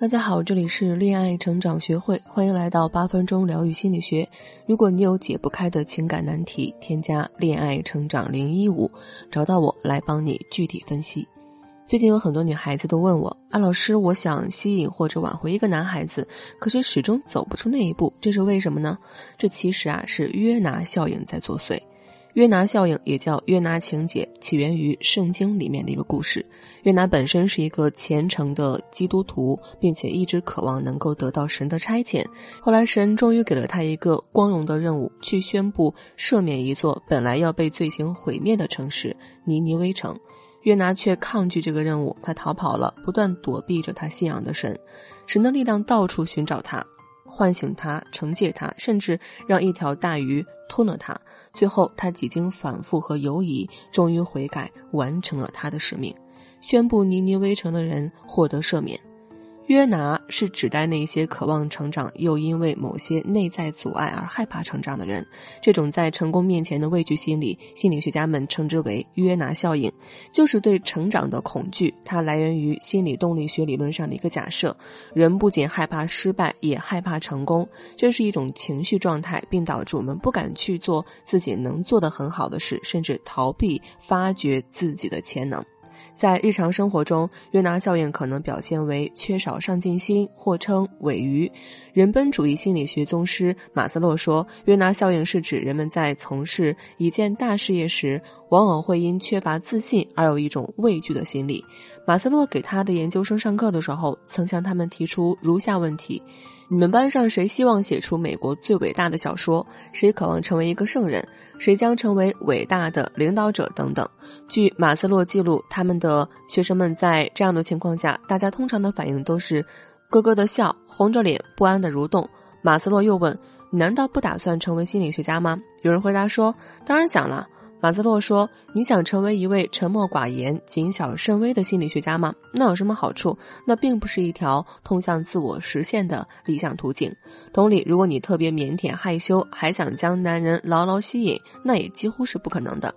大家好，这里是恋爱成长学会，欢迎来到八分钟疗愈心理学。如果你有解不开的情感难题，添加恋爱成长零一五，找到我来帮你具体分析。最近有很多女孩子都问我，啊，老师，我想吸引或者挽回一个男孩子，可是始终走不出那一步，这是为什么呢？这其实啊是约拿效应在作祟。约拿效应也叫约拿情节，起源于圣经里面的一个故事。约拿本身是一个虔诚的基督徒，并且一直渴望能够得到神的差遣。后来神终于给了他一个光荣的任务，去宣布赦免一座本来要被罪行毁灭的城市——尼尼微城。约拿却抗拒这个任务，他逃跑了，不断躲避着他信仰的神。神的力量到处寻找他。唤醒他，惩戒他，甚至让一条大鱼吞了他。最后，他几经反复和犹疑，终于悔改，完成了他的使命，宣布尼尼微城的人获得赦免。约拿是指代那些渴望成长又因为某些内在阻碍而害怕成长的人。这种在成功面前的畏惧心理，心理学家们称之为“约拿效应”，就是对成长的恐惧。它来源于心理动力学理论上的一个假设：人不仅害怕失败，也害怕成功。这是一种情绪状态，并导致我们不敢去做自己能做得很好的事，甚至逃避发掘自己的潜能。在日常生活中，约拿效应可能表现为缺少上进心，或称尾鱼。人本主义心理学宗师马斯洛说，约拿效应是指人们在从事一件大事业时，往往会因缺乏自信而有一种畏惧的心理。马斯洛给他的研究生上课的时候，曾向他们提出如下问题。你们班上谁希望写出美国最伟大的小说？谁渴望成为一个圣人？谁将成为伟大的领导者？等等。据马斯洛记录，他们的学生们在这样的情况下，大家通常的反应都是咯咯的笑，红着脸，不安的蠕动。马斯洛又问：“你难道不打算成为心理学家吗？”有人回答说：“当然想了。”马斯洛说：“你想成为一位沉默寡言、谨小慎微的心理学家吗？那有什么好处？那并不是一条通向自我实现的理想途径。同理，如果你特别腼腆害羞，还想将男人牢牢吸引，那也几乎是不可能的。”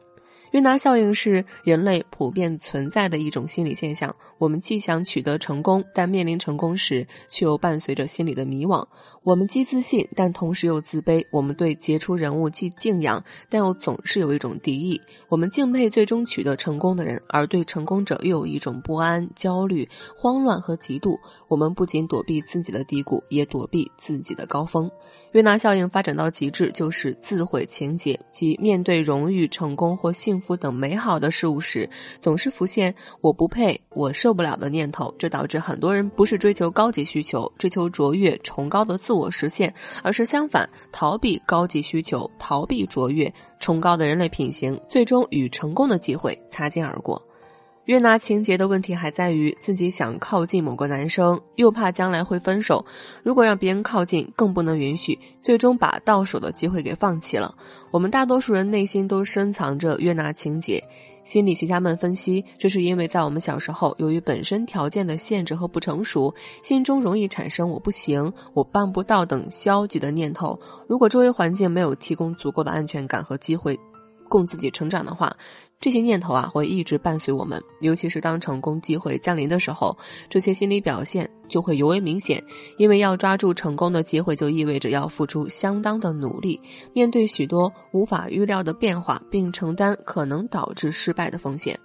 约拿效应是人类普遍存在的一种心理现象。我们既想取得成功，但面临成功时却又伴随着心理的迷惘。我们既自信，但同时又自卑。我们对杰出人物既敬仰，但又总是有一种敌意。我们敬佩最终取得成功的人，而对成功者又有一种不安、焦虑、慌乱和嫉妒。我们不仅躲避自己的低谷，也躲避自己的高峰。约拿效应发展到极致，就是自毁情节，即面对荣誉、成功或幸福等美好的事物时，总是浮现“我不配，我受不了”的念头。这导致很多人不是追求高级需求、追求卓越、崇高的自我实现，而是相反，逃避高级需求、逃避卓越、崇高的人类品行，最终与成功的机会擦肩而过。约拿情节的问题还在于自己想靠近某个男生，又怕将来会分手。如果让别人靠近，更不能允许，最终把到手的机会给放弃了。我们大多数人内心都深藏着约拿情节。心理学家们分析，这是因为在我们小时候，由于本身条件的限制和不成熟，心中容易产生“我不行”“我办不到”等消极的念头。如果周围环境没有提供足够的安全感和机会，供自己成长的话。这些念头啊，会一直伴随我们，尤其是当成功机会降临的时候，这些心理表现就会尤为明显。因为要抓住成功的机会，就意味着要付出相当的努力，面对许多无法预料的变化，并承担可能导致失败的风险。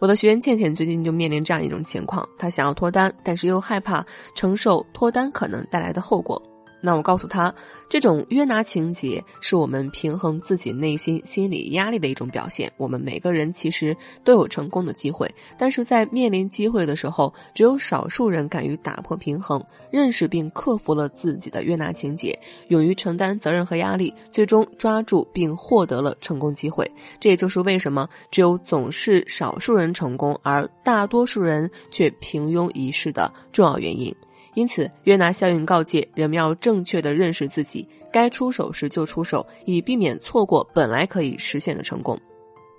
我的学员倩倩最近就面临这样一种情况：她想要脱单，但是又害怕承受脱单可能带来的后果。那我告诉他，这种约拿情节是我们平衡自己内心心理压力的一种表现。我们每个人其实都有成功的机会，但是在面临机会的时候，只有少数人敢于打破平衡，认识并克服了自己的约拿情节，勇于承担责任和压力，最终抓住并获得了成功机会。这也就是为什么只有总是少数人成功，而大多数人却平庸一世的重要原因。因此，约拿效应告诫人们要正确的认识自己，该出手时就出手，以避免错过本来可以实现的成功。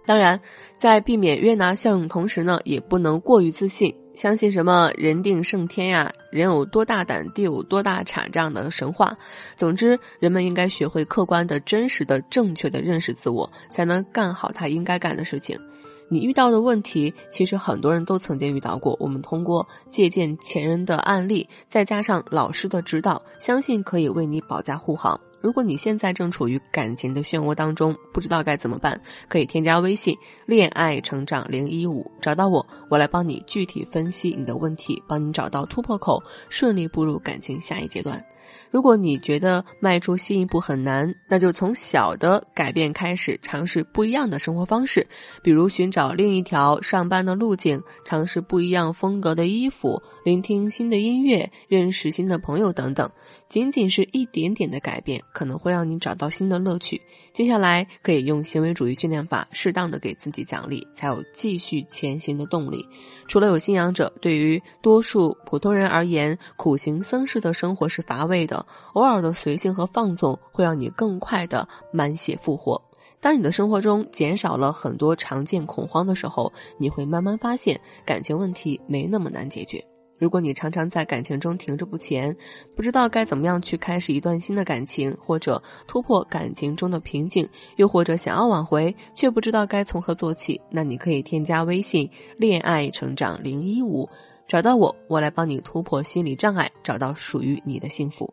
当然，在避免约拿效应同时呢，也不能过于自信，相信什么“人定胜天”呀，“人有多大胆，地有多大产”这样的神话。总之，人们应该学会客观的、真实的、正确的认识自我，才能干好他应该干的事情。你遇到的问题，其实很多人都曾经遇到过。我们通过借鉴前人的案例，再加上老师的指导，相信可以为你保驾护航。如果你现在正处于感情的漩涡当中，不知道该怎么办，可以添加微信“恋爱成长零一五”，找到我，我来帮你具体分析你的问题，帮你找到突破口，顺利步入感情下一阶段。如果你觉得迈出新一步很难，那就从小的改变开始，尝试不一样的生活方式，比如寻找另一条上班的路径，尝试不一样风格的衣服，聆听新的音乐，认识新的朋友等等。仅仅是一点点的改变，可能会让你找到新的乐趣。接下来可以用行为主义训练法，适当的给自己奖励，才有继续前行的动力。除了有信仰者，对于多数普通人而言，苦行僧式的生活是乏味的。偶尔的随性和放纵，会让你更快的满血复活。当你的生活中减少了很多常见恐慌的时候，你会慢慢发现感情问题没那么难解决。如果你常常在感情中停滞不前，不知道该怎么样去开始一段新的感情，或者突破感情中的瓶颈，又或者想要挽回却不知道该从何做起，那你可以添加微信“恋爱成长零一五”，找到我，我来帮你突破心理障碍，找到属于你的幸福。